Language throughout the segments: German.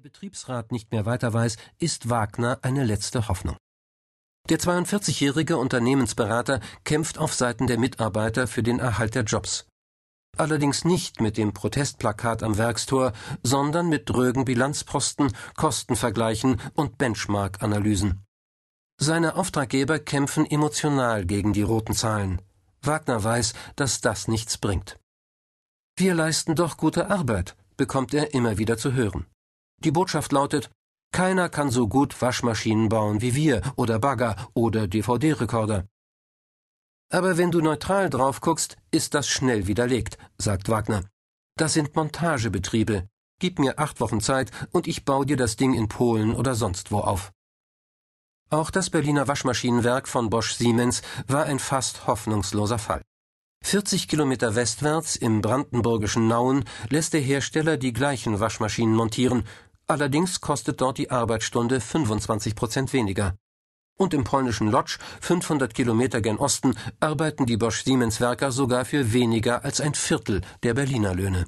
der Betriebsrat nicht mehr weiter weiß, ist Wagner eine letzte Hoffnung. Der 42-jährige Unternehmensberater kämpft auf Seiten der Mitarbeiter für den Erhalt der Jobs. Allerdings nicht mit dem Protestplakat am Werkstor, sondern mit drögen Bilanzposten, Kostenvergleichen und Benchmark-Analysen. Seine Auftraggeber kämpfen emotional gegen die roten Zahlen. Wagner weiß, dass das nichts bringt. Wir leisten doch gute Arbeit, bekommt er immer wieder zu hören. Die Botschaft lautet, keiner kann so gut Waschmaschinen bauen wie wir oder Bagger oder DVD-Rekorder. Aber wenn du neutral drauf guckst, ist das schnell widerlegt, sagt Wagner. Das sind Montagebetriebe. Gib mir acht Wochen Zeit und ich baue dir das Ding in Polen oder sonst wo auf. Auch das Berliner Waschmaschinenwerk von Bosch Siemens war ein fast hoffnungsloser Fall. 40 Kilometer westwärts im brandenburgischen Nauen lässt der Hersteller die gleichen Waschmaschinen montieren, allerdings kostet dort die Arbeitsstunde 25 Prozent weniger. Und im polnischen Lodz, 500 Kilometer gen Osten, arbeiten die Bosch-Siemens-Werker sogar für weniger als ein Viertel der Berliner Löhne.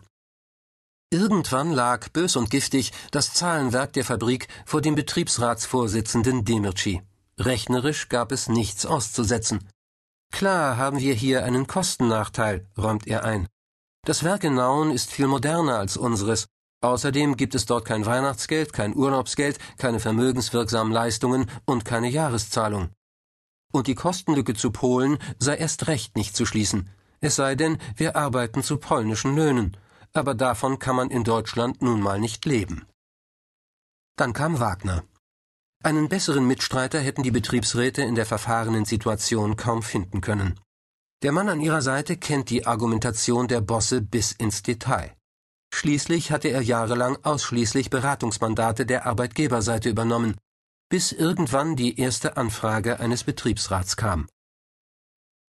Irgendwann lag, bös und giftig, das Zahlenwerk der Fabrik vor dem Betriebsratsvorsitzenden Demirci. Rechnerisch gab es nichts auszusetzen. Klar haben wir hier einen Kostennachteil, räumt er ein. Das Werk in Nauen ist viel moderner als unseres. Außerdem gibt es dort kein Weihnachtsgeld, kein Urlaubsgeld, keine vermögenswirksamen Leistungen und keine Jahreszahlung. Und die Kostenlücke zu Polen sei erst recht nicht zu schließen. Es sei denn, wir arbeiten zu polnischen Löhnen. Aber davon kann man in Deutschland nun mal nicht leben. Dann kam Wagner. Einen besseren Mitstreiter hätten die Betriebsräte in der verfahrenen Situation kaum finden können. Der Mann an ihrer Seite kennt die Argumentation der Bosse bis ins Detail. Schließlich hatte er jahrelang ausschließlich Beratungsmandate der Arbeitgeberseite übernommen, bis irgendwann die erste Anfrage eines Betriebsrats kam.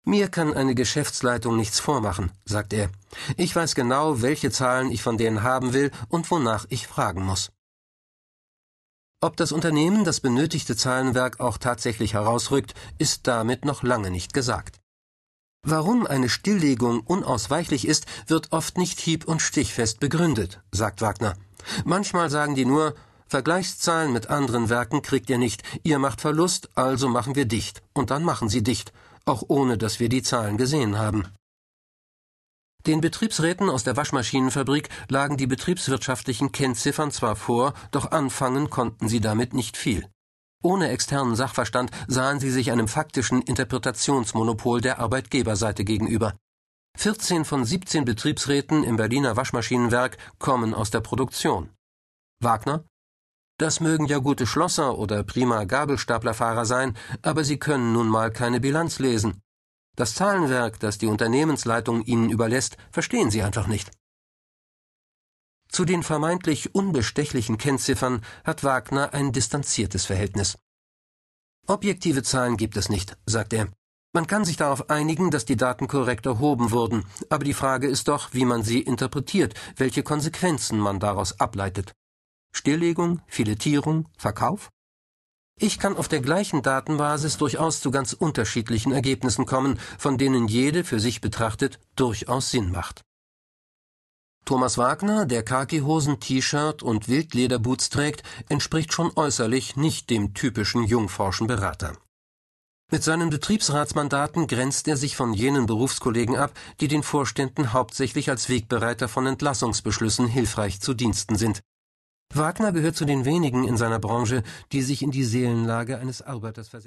Mir kann eine Geschäftsleitung nichts vormachen, sagt er. Ich weiß genau, welche Zahlen ich von denen haben will und wonach ich fragen muss. Ob das Unternehmen das benötigte Zahlenwerk auch tatsächlich herausrückt, ist damit noch lange nicht gesagt. Warum eine Stilllegung unausweichlich ist, wird oft nicht hieb- und stichfest begründet, sagt Wagner. Manchmal sagen die nur, Vergleichszahlen mit anderen Werken kriegt ihr nicht, ihr macht Verlust, also machen wir dicht, und dann machen sie dicht, auch ohne dass wir die Zahlen gesehen haben. Den Betriebsräten aus der Waschmaschinenfabrik lagen die betriebswirtschaftlichen Kennziffern zwar vor, doch anfangen konnten sie damit nicht viel. Ohne externen Sachverstand sahen sie sich einem faktischen Interpretationsmonopol der Arbeitgeberseite gegenüber. 14 von 17 Betriebsräten im Berliner Waschmaschinenwerk kommen aus der Produktion. Wagner? Das mögen ja gute Schlosser oder prima Gabelstaplerfahrer sein, aber sie können nun mal keine Bilanz lesen. Das Zahlenwerk, das die Unternehmensleitung ihnen überlässt, verstehen sie einfach nicht. Zu den vermeintlich unbestechlichen Kennziffern hat Wagner ein distanziertes Verhältnis. Objektive Zahlen gibt es nicht, sagt er. Man kann sich darauf einigen, dass die Daten korrekt erhoben wurden, aber die Frage ist doch, wie man sie interpretiert, welche Konsequenzen man daraus ableitet. Stilllegung, Filetierung, Verkauf? Ich kann auf der gleichen Datenbasis durchaus zu ganz unterschiedlichen Ergebnissen kommen, von denen jede für sich betrachtet durchaus Sinn macht. Thomas Wagner, der Khakihosen, T-Shirt und Wildlederboots trägt, entspricht schon äußerlich nicht dem typischen jungforschen Berater. Mit seinen Betriebsratsmandaten grenzt er sich von jenen Berufskollegen ab, die den Vorständen hauptsächlich als Wegbereiter von Entlassungsbeschlüssen hilfreich zu Diensten sind. Wagner gehört zu den wenigen in seiner Branche, die sich in die Seelenlage eines Arbeiters versetzen.